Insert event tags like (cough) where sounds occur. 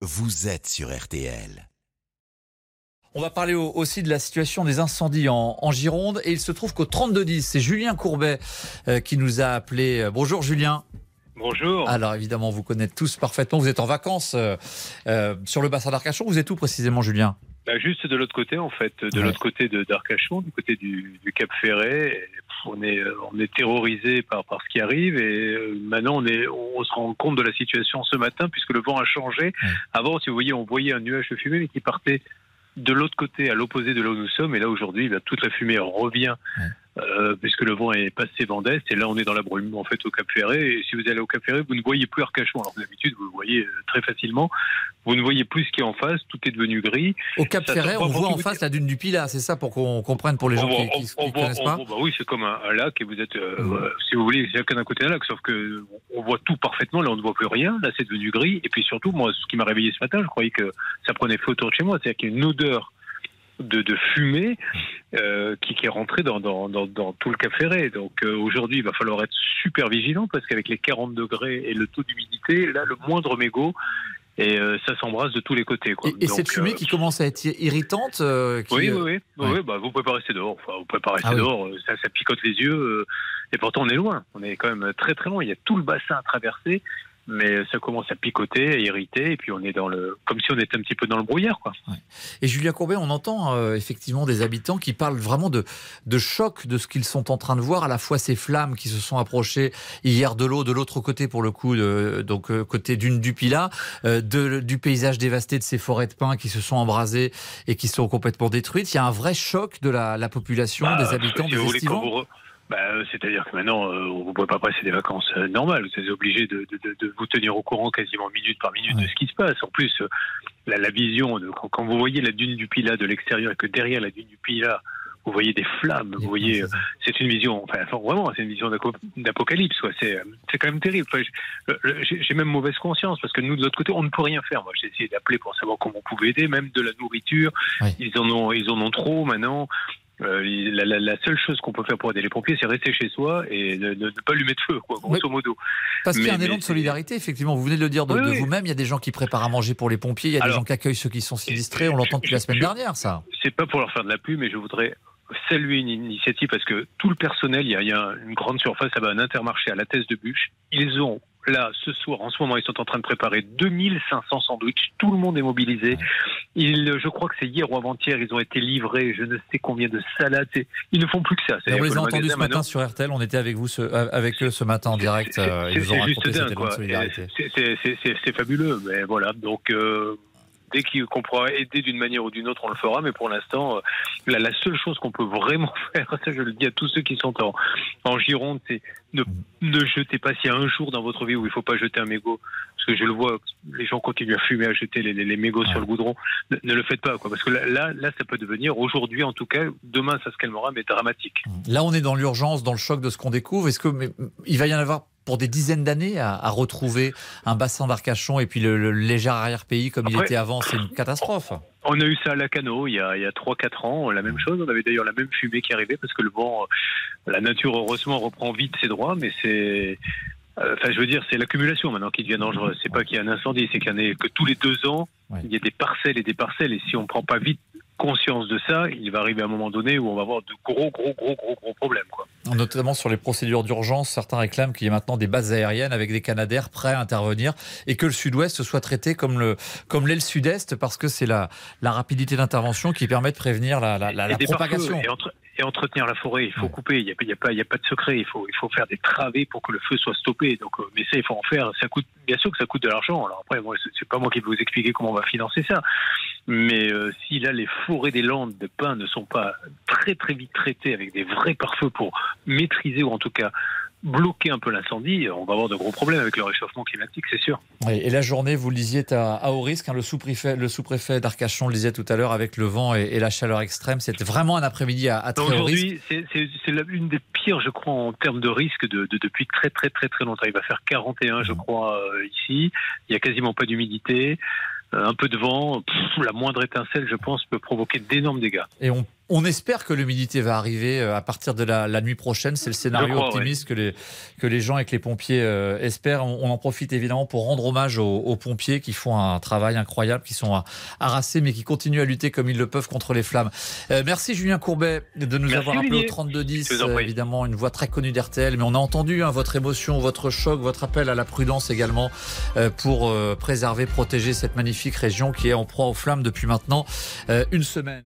vous êtes sur RTL. On va parler au- aussi de la situation des incendies en, en Gironde. Et il se trouve qu'au 3210, c'est Julien Courbet euh, qui nous a appelé. Euh, Bonjour Julien. Bonjour. Alors évidemment, vous connaissez tous parfaitement. Vous êtes en vacances euh, euh, sur le bassin d'Arcachon. Vous êtes où précisément, Julien? Bah, juste de l'autre côté, en fait, de Ouais. l'autre côté de d'Arcachon, du côté du, du Cap Ferret. On est, euh, on est terrorisé par, par ce qui arrive et euh, maintenant on, est, on se rend compte de la situation ce matin puisque le vent a changé. Ouais. Avant, si vous voyez, on voyait un nuage de fumée mais qui partait de l'autre côté, à l'opposé de là où nous sommes. Et là, aujourd'hui, bah, toute la fumée revient. Euh, puisque le vent est passé vent d'est. Et là, on est dans la brume, en fait, au Cap Ferret. Et si vous allez au Cap Ferret, vous ne voyez plus Arcachon. Alors d'habitude, vous le voyez euh, très facilement. Vous ne voyez plus ce qui est en face. Tout est devenu gris. Au Cap Ça Ferret, on voit en face la dune du Pilat. C'est ça pour qu'on comprenne pour les gens On qui ne connaissent on pas. voit- bah oui, c'est comme un, un lac et vous êtes, euh, euh, si vous voulez, chacun d'un côté d'un lac, sauf que on voit tout parfaitement. Là, on ne voit plus rien. Là, c'est devenu gris. Et puis surtout, moi, ce qui m'a réveillé ce matin, je croyais que ça prenait feu autour de chez moi. C'est-à-dire qu'il y a une odeur de, de fumée euh, qui, qui est rentrée dans, dans, dans, dans tout le Cap Ferret. Donc euh, aujourd'hui, il va falloir être super vigilant parce qu'avec les 40 degrés et le taux d'humidité, là, le moindre mégot et euh, ça s'embrasse de tous les côtés. Quoi. Et, et Donc, cette fumée euh, qui commence à être irritante. euh, qui, oui, oui, oui. oui, ouais. oui, bah, vous pouvez pas rester dehors. Enfin, vous pouvez pas rester Ah dehors. Ça, ça picote les yeux. et pourtant, on est loin. On est quand même très, très loin. Il y a tout le bassin à traverser. Mais ça commence à picoter, à irriter. Et puis, on est dans le, comme si on était un petit peu dans le brouillard, quoi. Et Julien Courbet, on entend euh, effectivement des habitants qui parlent vraiment de, de choc de ce qu'ils sont en train de voir, à la fois ces flammes qui se sont approchées hier de l'eau, de l'autre côté pour le coup, de, donc euh, côté d'une du Pilat, euh, de, du paysage dévasté de ces forêts de pins qui se sont embrasées et qui sont complètement détruites. Il y a un vrai choc de la, la population, Bah, des habitants, si des estivants. Bah, euh, C'est-à-dire que maintenant, euh, vous ne pouvez pas passer des vacances euh, normales. Vous êtes obligé de, de- de- de vous tenir au courant quasiment minute par minute de ce qui se passe. En plus, euh, la, la vision, de, quand, quand vous voyez la dune du Pilat de l'extérieur et que derrière la dune du Pilat, vous voyez des flammes, vous voyez, euh, c'est une vision, enfin, vraiment, c'est une vision d'apocalypse, quoi. C'est, c'est quand même terrible. Enfin, j'ai j'ai même mauvaise conscience parce que nous, de l'autre côté, on ne peut rien faire. Moi, j'ai essayé d'appeler pour savoir comment on pouvait aider, même de la nourriture. Ils en ont, ils en ont trop maintenant. Euh, la, la- la seule chose qu'on peut faire pour aider les pompiers, c'est rester chez soi et ne, ne- ne pas lui mettre feu, quoi, grosso modo. Parce qu'il y a un élan de solidarité, effectivement. Vous venez de le dire de, Oui, de oui. vous-même. Il y a des gens qui préparent à manger pour les pompiers. Il y a des gens qui accueillent ceux qui sont sinistrés. On l'entend depuis la semaine je- dernière, ça. c'est pas pour leur faire de la pub, mais je voudrais saluer une initiative parce que tout le personnel, il y a, il y a une grande surface, là-bas, un intermarché à la thèse de bûche. Ils ont, là, ce soir, en ce moment, ils sont en train de préparer 2500 sandwichs. Tout le monde est mobilisé. Ils, je crois que c'est hier ou avant-hier, ils ont été livrés, je ne sais combien de salades. Ils ne font plus que ça. On les a entendus ce matin maintenant, sur RTL. On était avec vous, ce- euh, avec eux ce matin en direct. c'est- euh, Ils nous ont raconté juste cet dingue, élan de quoi. solidarité. C'est fabuleux, mais voilà. Donc, euh, dès qu'on pourra aider d'une manière ou d'une autre, on le fera. Mais pour l'instant, euh, la, la seule chose qu'on peut vraiment (laughs) faire, ça je le dis à tous ceux qui sont en, en Gironde, c'est ne, ne jetez pas. S'il y a un jour dans votre vie où il ne faut pas jeter un mégot, parce que je le vois, les gens continuent à fumer, à jeter les, les- les mégots Ouais. sur le goudron, ne, ne le faites pas, quoi. Parce que là, là, là, ça peut devenir, aujourd'hui en tout cas, demain ça se calmera, mais dramatique. Là, on est dans l'urgence, dans le choc de ce qu'on découvre. Est-ce que mais, il va y en avoir pour des dizaines d'années à, à retrouver un bassin d'Arcachon et puis le, le léger arrière-pays comme il était avant C'est une catastrophe. On a eu ça à Lacano il y a, il y a 3-4 ans, la même chose. On avait d'ailleurs la même fumée qui arrivait parce que le vent, euh, la nature heureusement reprend vite ses droits, mais c'est. euh, Enfin, je veux dire, c'est l'accumulation maintenant qui devient dangereuse. C'est pas qu'il y a un incendie, c'est qu'il y en a que tous les deux ans, il y a des parcelles et des parcelles. Et si on prend pas vite conscience de ça, il va arriver un moment donné où on va avoir de gros, gros, gros, gros, gros problèmes. Quoi. Notamment sur les procédures d'urgence, certains réclament qu'il y ait maintenant des bases aériennes avec des canadaires prêts à intervenir et que le sud-ouest soit traité comme le comme sud-est parce que c'est la, la rapidité d'intervention qui permet de prévenir la, la, la- Et propagation. Et, entre- et entretenir la forêt, il faut Ouais. couper. Il n'y a, y a, pas- y a pas de secret. Il faut, il faut faire des travées pour que le feu soit stoppé. Donc, euh, mais ça, il faut en faire. Ça coûte, bien sûr que ça coûte de l'argent. Alors après, moi, c'est pas moi qui vais vous expliquer comment on va financer ça. Mais euh, si là, les forêts des Landes de pins ne sont pas très très vite traitées avec des vrais pare-feux pour maîtriser ou en tout cas bloquer un peu l'incendie, on va avoir de gros problèmes avec le réchauffement climatique, c'est sûr. Oui, et la journée, vous le disiez, à, à haut risque. hein. le sous-préfet, le sous-préfet d'Arcachon le disait tout à l'heure avec le vent et, et la chaleur extrême. C'était vraiment un après-midi à, à très haut risque. Aujourd'hui, c'est- c'est c'est la- une des pires, je crois, en termes de risque de, de- depuis très très très très longtemps. Il va faire 41, je Mhm. crois, euh, ici. Il y a quasiment pas d'humidité, un peu de vent. La moindre étincelle, je pense, peut provoquer d'énormes dégâts. On espère que l'humidité va arriver à partir de la, nuit prochaine. C'est le scénario optimiste que, les, que les gens et que les pompiers espèrent. On, en profite évidemment pour rendre hommage aux, pompiers qui font un travail incroyable, qui sont harassés mais qui continuent à lutter comme ils le peuvent contre les flammes. merci Julien Courbet de nous avoir appelé au 3210. évidemment, une voix très connue d'RTL, mais on a entendu hein, votre émotion, votre choc, votre appel à la prudence également pour préserver, protéger cette magnifique région qui est en proie aux flammes depuis maintenant euh, une semaine.